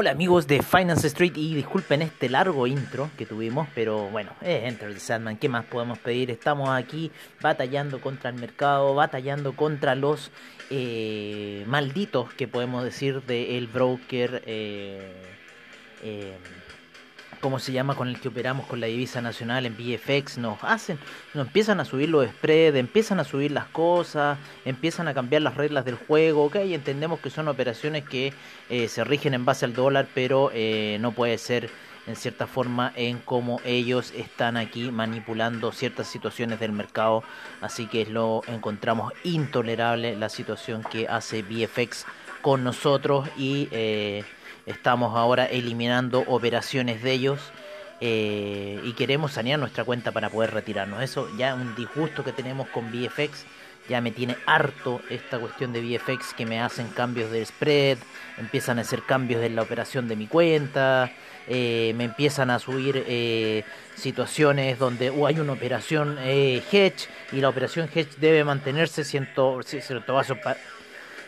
Hola amigos de Finance Street y disculpen este largo intro que tuvimos, pero bueno, es Enter the Sandman, ¿qué más podemos pedir? Estamos aquí batallando contra el mercado, batallando contra los eh, malditos que podemos decir del broker. Eh, eh, ¿cómo se llama? Con el que operamos con la divisa nacional en VFX, nos hacen, nos empiezan a subir los spreads, empiezan a subir las cosas, empiezan a cambiar las reglas del juego, ok, entendemos que son operaciones que eh, se rigen en base al dólar, pero eh, no puede ser en cierta forma en cómo ellos están aquí manipulando ciertas situaciones del mercado, así que lo encontramos intolerable la situación que hace VFX con nosotros y eh, Estamos ahora eliminando operaciones de ellos eh, y queremos sanear nuestra cuenta para poder retirarnos. Eso ya es un disgusto que tenemos con VFX. Ya me tiene harto esta cuestión de VFX que me hacen cambios de spread, empiezan a hacer cambios en la operación de mi cuenta, eh, me empiezan a subir eh, situaciones donde uh, hay una operación hedge y la operación hedge debe mantenerse ciento, cierto vaso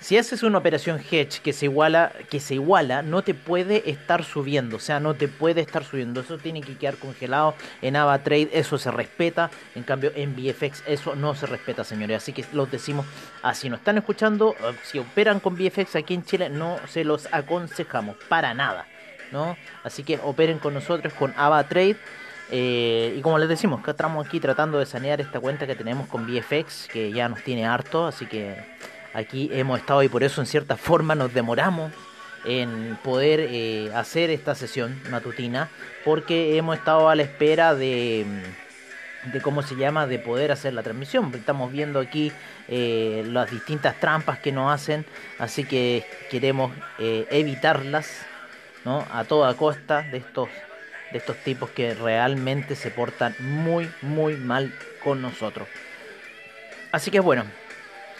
si haces una operación hedge que se iguala, que se iguala, no te puede estar subiendo, o sea, no te puede estar subiendo. Eso tiene que quedar congelado en AvaTrade, eso se respeta. En cambio, en VFX eso no se respeta, señores. Así que los decimos así. Nos están escuchando, eh, si operan con VFX aquí en Chile, no se los aconsejamos para nada, ¿no? Así que operen con nosotros con AvaTrade. Eh, y como les decimos, que estamos aquí tratando de sanear esta cuenta que tenemos con VFX, que ya nos tiene harto, así que Aquí hemos estado y por eso en cierta forma nos demoramos en poder eh, hacer esta sesión matutina porque hemos estado a la espera de, de cómo se llama de poder hacer la transmisión estamos viendo aquí eh, las distintas trampas que nos hacen así que queremos eh, evitarlas ¿no? a toda costa de estos de estos tipos que realmente se portan muy muy mal con nosotros así que bueno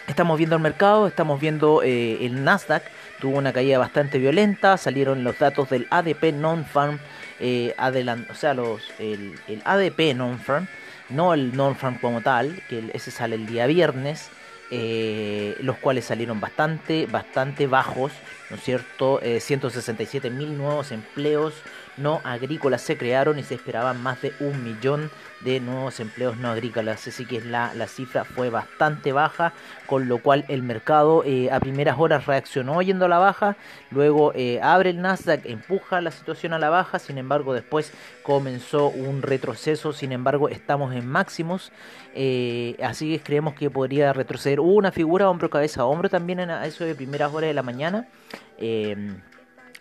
Estamos viendo el mercado, estamos viendo eh, el Nasdaq, tuvo una caída bastante violenta, salieron los datos del ADP non-farm, eh, o sea, los, el, ADP non-farm, no el non-farm como tal, que ese sale el día viernes, eh, los cuales salieron bastante, bastante bajos, ¿no es cierto? 167 mil nuevos empleos no agrícolas se crearon y se esperaban más de un millón de nuevos empleos no agrícolas. Así que la, la cifra fue bastante baja, con lo cual el mercado eh, a primeras horas reaccionó yendo a la baja, luego eh, abre el Nasdaq, empuja la situación a la baja, sin embargo después comenzó un retroceso, sin embargo estamos en máximos, eh, así que creemos que podría retroceder. Una figura hombro cabeza hombro también en eso de primeras horas de la mañana.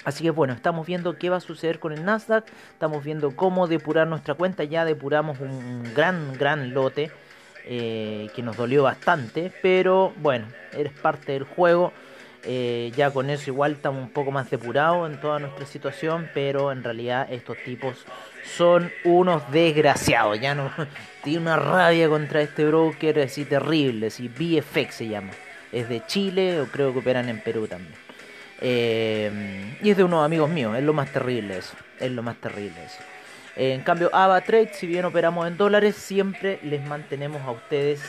Así que bueno, estamos viendo qué va a suceder con el Nasdaq, estamos viendo cómo depurar nuestra cuenta, ya depuramos un gran, gran lote eh, que nos dolió bastante, pero bueno, eres parte del juego, eh, ya con eso igual estamos un poco más depurados en toda nuestra situación, pero en realidad estos tipos son unos desgraciados, ya no tiene una rabia contra este broker así terrible, así BFX se llama, es de Chile o creo que operan en Perú también. Eh, y es de unos amigos míos, es lo más terrible eso. Es lo más terrible eso. en cambio, AvaTrade, si bien operamos en dólares, siempre les mantenemos a ustedes.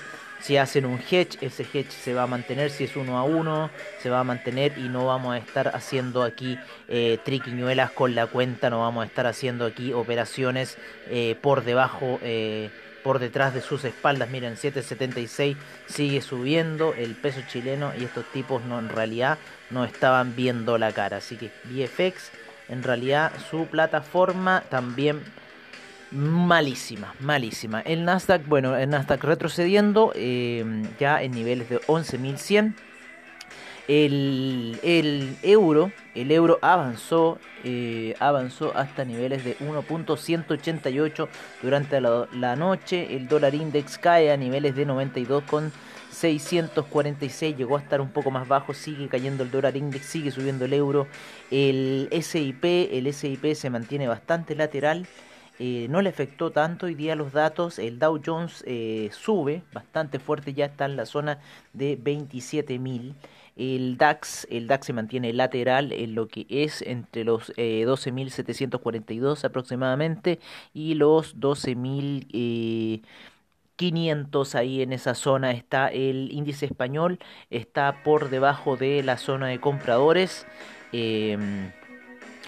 Si hacen un hedge, ese hedge se va a mantener. Si es uno a uno, se va a mantener. Y no vamos a estar haciendo aquí eh, triquiñuelas con la cuenta. No vamos a estar haciendo aquí operaciones eh, por debajo. Eh, por detrás de sus espaldas. Miren, 7.76 sigue subiendo el peso chileno y estos tipos no en realidad no estaban viendo la cara. Así que VFX en realidad su plataforma también malísima, malísima. El Nasdaq, bueno, el Nasdaq retrocediendo eh, ya en niveles de 11.100 el, euro, el euro avanzó, eh, avanzó hasta niveles de 1.188 durante la, noche. El dólar index cae a niveles de 92 con 646 llegó a estar un poco más bajo, sigue cayendo el dólar index, sigue subiendo el euro. El SIP, el SIP se mantiene bastante lateral. Eh, no le afectó tanto hoy día los datos. El Dow Jones eh, sube bastante fuerte, ya está en la zona de 27.000. El DAX, el DAX se mantiene lateral en lo que es entre los 12.742 eh, aproximadamente y los 12.000 500 ahí en esa zona está el índice español, está por debajo de la zona de compradores, em,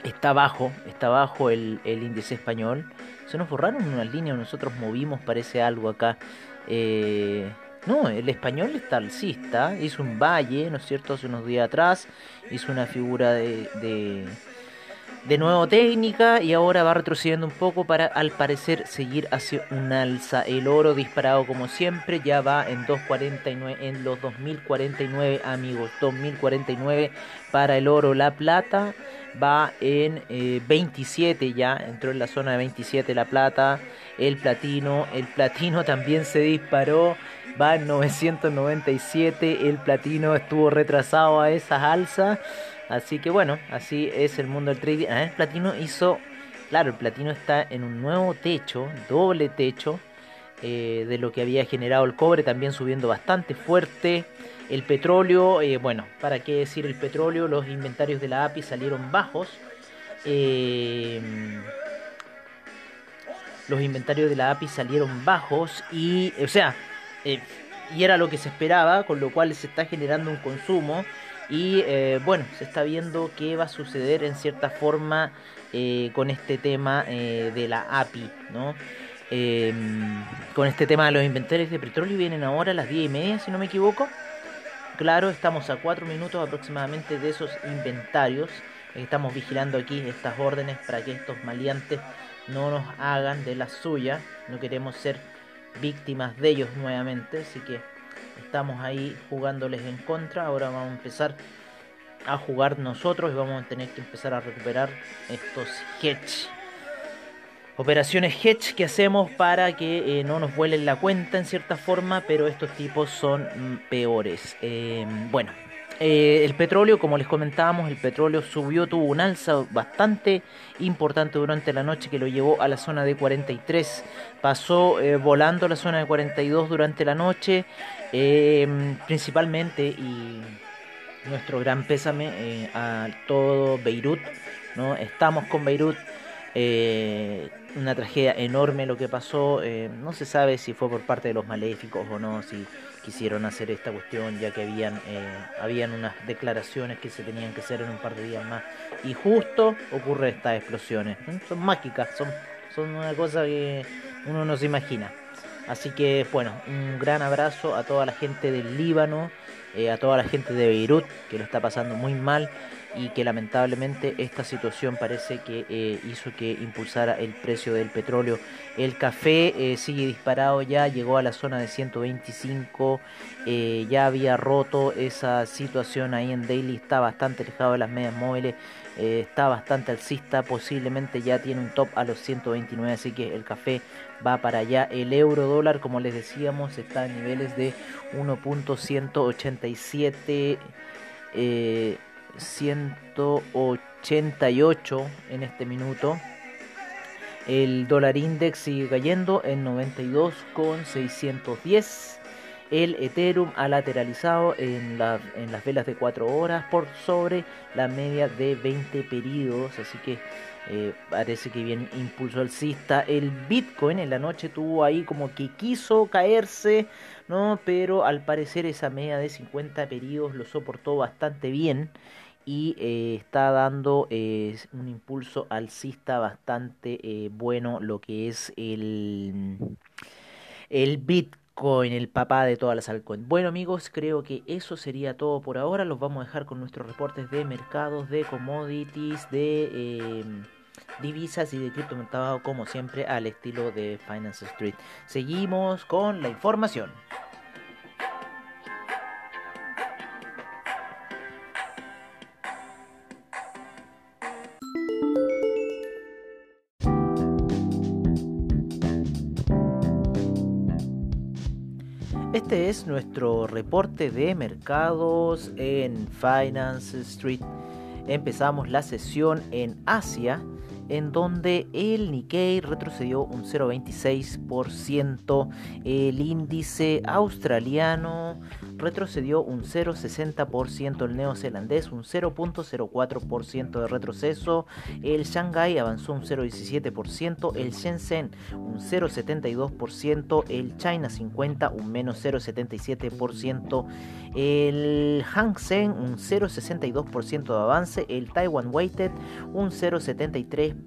está bajo, está bajo el, índice español. Se nos borraron unas líneas, nosotros movimos, parece algo acá. Eh, no, el español está alcista, hizo un valle, ¿no es cierto? Hace unos días atrás hizo una figura de de nuevo técnica y ahora va retrocediendo un poco para al parecer seguir hacia un alza. El oro disparado como siempre ya va en 2.49 en los 2049 amigos, 2049 para el oro, la plata va en 27 eh, ya, entró en la zona de 27 la plata, el platino, el platino también se disparó, va en 997, el platino estuvo retrasado a esas alzas Así que bueno, así es el mundo del trading. Ah, el platino hizo, claro, el platino está en un nuevo techo, doble techo, eh, de lo que había generado el cobre, también subiendo bastante fuerte. El petróleo, eh, bueno, para qué decir el petróleo, los inventarios de la API salieron bajos. Eh, los inventarios de la API salieron bajos y, o sea, y era lo que se esperaba, con lo cual se está generando un consumo y eh, bueno, se está viendo qué va a suceder en cierta forma eh, con este tema eh, de la API, ¿no? Em, con este tema de los inventarios de petróleo vienen ahora a las 10 y media, si no me equivoco. Claro, estamos a 4 minutos aproximadamente de esos inventarios. Estamos vigilando aquí estas órdenes para que estos maleantes no nos hagan de la suya. No queremos ser víctimas de ellos nuevamente, así que estamos ahí jugándoles en contra. Ahora vamos a empezar a jugar nosotros y vamos a tener que empezar a recuperar estos hedge. Operaciones hedge que hacemos para que eh, no nos vuelen la cuenta en cierta forma, pero estos tipos son mm, peores. Eh, bueno, eh, el petróleo, como les comentábamos, el petróleo subió, tuvo un alza bastante importante durante la noche que lo llevó a la zona de 43. Pasó eh, volando la zona de 42 durante la noche, eh, principalmente, y nuestro gran pésame a todo Beirut. ¿no? Estamos con Beirut. una tragedia enorme lo que pasó. no se sabe si fue por parte de los maléficos o no, si quisieron hacer esta cuestión ya que habían, eh, habían unas declaraciones que se tenían que hacer en un par de días más y justo ocurre estas explosiones. Son mágicas, son, son una cosa que uno no se imagina. Así que bueno, un gran abrazo a toda la gente del Líbano, eh, a toda la gente de Beirut que lo está pasando muy mal y que lamentablemente esta situación parece que eh, hizo que impulsara el precio del petróleo. El café eh, sigue disparado ya, llegó a la zona de 125, eh, ya había roto esa situación ahí en Daily, está bastante alejado de las medias móviles, está bastante alcista, posiblemente ya tiene un top a los 129, así que el café va para allá. El euro dólar, como les decíamos, está a niveles de 1.187. 188 en este minuto. El dólar index sigue cayendo en 92,610. El Ethereum ha lateralizado en, en las velas de 4 horas por sobre la media de 20 periodos. Así que eh, parece que bien impulso alcista. El Bitcoin en la noche tuvo ahí como que quiso caerse, ¿no? Pero al parecer esa media de 50 periodos lo soportó bastante bien y eh, está dando eh, un impulso alcista bastante bueno lo que es el, el Bitcoin, el papá de todas las altcoins. Bueno amigos, creo que eso sería todo por ahora. Los vamos a dejar con nuestros reportes de mercados, de commodities, de divisas y de criptomercado como siempre al estilo de Finance Street. Seguimos con la información. Este es nuestro reporte de mercados en Finance Street. Empezamos la sesión en Asia en donde el Nikkei retrocedió un 0,26%, el índice australiano retrocedió un 0,60%, el neozelandés un 0,04% de retroceso, el Shanghai avanzó un 0,17%, el Shenzhen un 0,72%, el China 50 un menos 0,77%, el Hang Seng un 0,62% de avance, el Taiwan Weighted un 0,73%,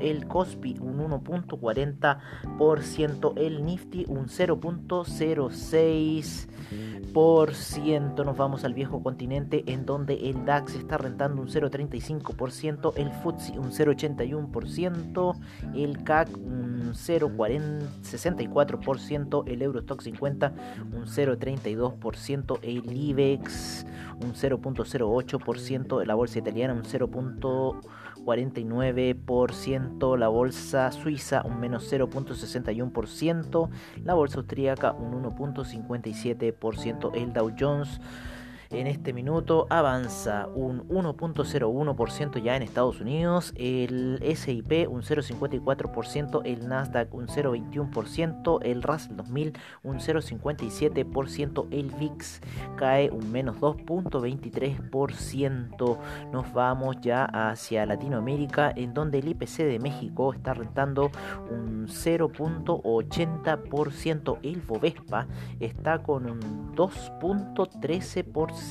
el Kospi un 1,40%, el Nifty un 0,06%. Nos vamos al viejo continente en donde el DAX está rentando un 0,35%, el FTSE un 0,81%, el CAC un 0,64%, el Eurostock 50 un 0,32%, el IBEX un 0,08%, la bolsa italiana un 0,49%, la bolsa suiza un menos 0,61%, la bolsa austríaca un 1,57%, el Dow Jones en este minuto avanza un 1.01% ya en Estados Unidos, el SIP un 0.54%, el Nasdaq un 0.21%, el Russell 2000 un 0.57%, el VIX cae un menos 2.23%. Nos vamos ya hacia Latinoamérica en donde el IPC de México está rentando un 0.80%, el Bovespa está con un 2.13%,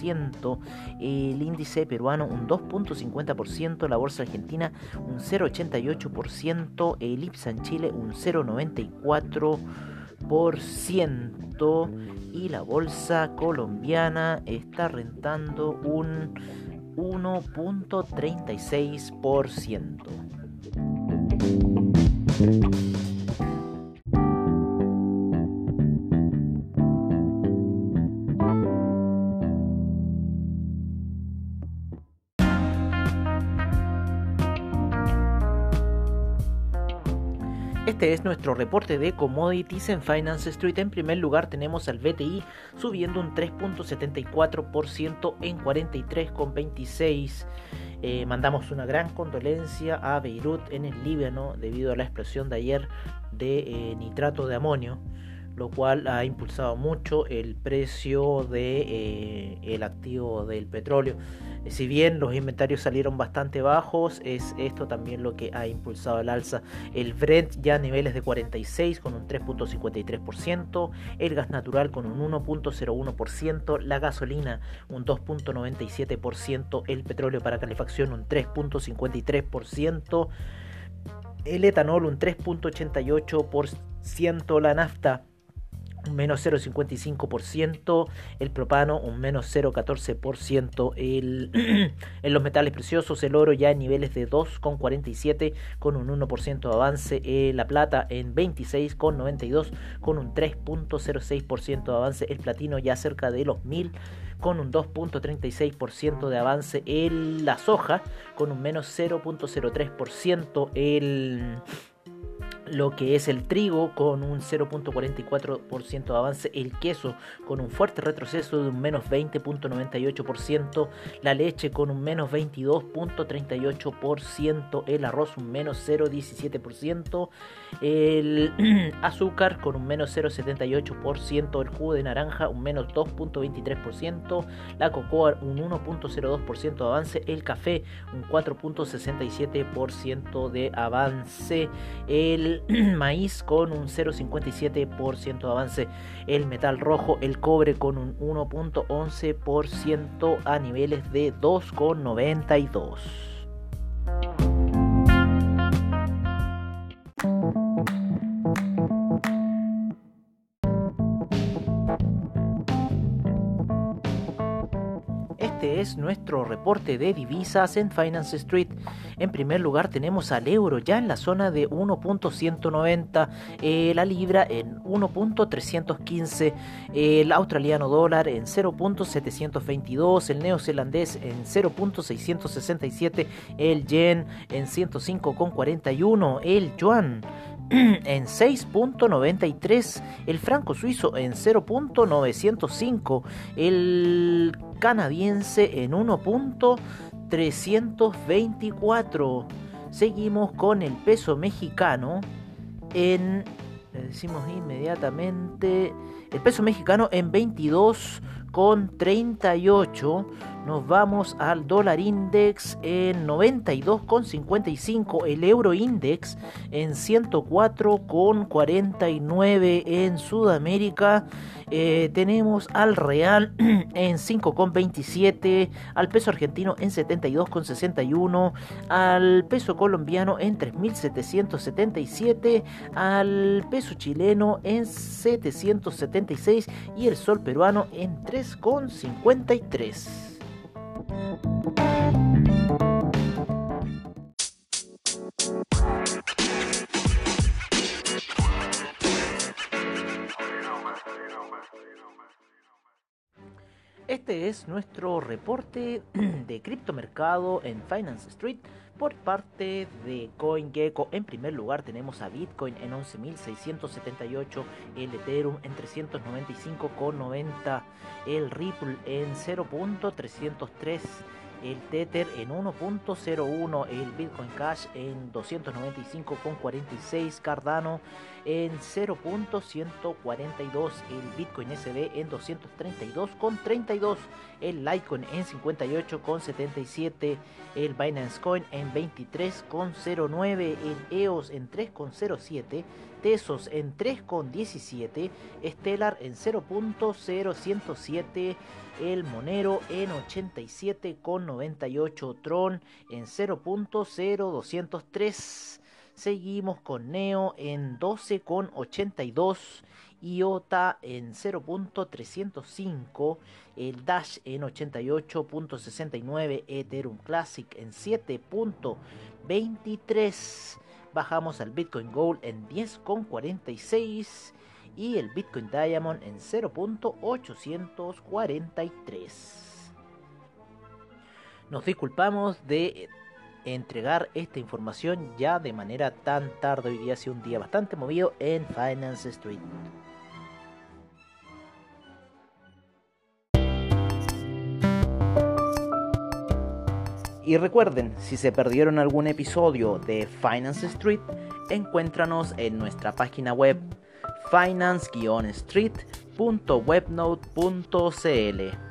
el índice peruano un 2.50%, la bolsa argentina un 0.88%, el IPSA en Chile un 0.94% y la bolsa colombiana está rentando un 1.36%. Este es nuestro reporte de commodities en Finance Street. En primer lugar tenemos al BTI subiendo un 3.74% en 43,26. Eh, mandamos una gran condolencia a Beirut en el Líbano debido a la explosión de ayer de eh, nitrato de amonio lo cual ha impulsado mucho el precio de eh, activo del petróleo. Si bien los inventarios salieron bastante bajos, es esto también lo que ha impulsado el alza. El Brent ya a niveles de 46 con un 3.53%, el gas natural con un 1.01%, la gasolina un 2.97%, el petróleo para calefacción un 3.53%, el etanol un 3.88%, la nafta un menos 0,55%, el propano un menos 0,14%, el, en los metales preciosos el oro ya en niveles de 2,47 con un 1% de avance, eh, la plata en 26,92 con un 3,06% de avance, el platino ya cerca de los 1000 con un 2.36% de avance, el, la soja con un menos 0.03%, el lo que es el trigo con un 0.44% de avance, el queso con un fuerte retroceso de un menos 20.98%, la leche con un menos 22.38%, el arroz un menos 0.17%, el azúcar con un menos 0.78%, el jugo de naranja un menos 2.23%, la cocoa un 1.02% de avance, el café un 4.67% de avance, el maíz con un 0,57% de avance, el metal rojo, el cobre con un 1.11% a niveles de 2,92. Es nuestro reporte de divisas en Finance Street. En primer lugar tenemos al euro ya en la zona de 1.190, eh, la libra en 1.315, el australiano dólar en 0.722, el neozelandés en 0.667, el yen en 105.41, el yuan en 6.93, el franco suizo en 0.905, el canadiense en 1.324. Seguimos con el peso mexicano en, le decimos inmediatamente, el peso mexicano en 22,38. Nos vamos al dólar index en 92,55. El euro index en 104,49 en Sudamérica. Eh, tenemos al real en 5,27, al peso argentino en 72,61, al peso colombiano en 3.777, al peso chileno en 776 y el sol peruano en 3,53. Este es nuestro reporte de criptomercado en Finance Street por parte de CoinGecko. En primer lugar tenemos a Bitcoin en 11.678, el Ethereum en 395,90, el Ripple en 0.303 el Tether en 1.01, el Bitcoin Cash en 295,46, Cardano en 0.142, el Bitcoin SB en 232,32, el Litecoin en 58,77, el Binance Coin en 23,09, el EOS en 3,07, Tesos en 3,17, Stellar en 0.0107, el Monero en 87,98, Tron en 0.0203. Seguimos con Neo en 12,82. IOTA en 0.305, el Dash en 88.69, Ethereum Classic en 7.23, bajamos al Bitcoin Gold en 10.46 y el Bitcoin Diamond en 0.843. Nos disculpamos de entregar esta información ya de manera tan tarde. Hoy día ha sido un día bastante movido en Finance Street. Y recuerden, si se perdieron algún episodio de Finance Street, encuéntranos en nuestra página web finance-street.webnote.cl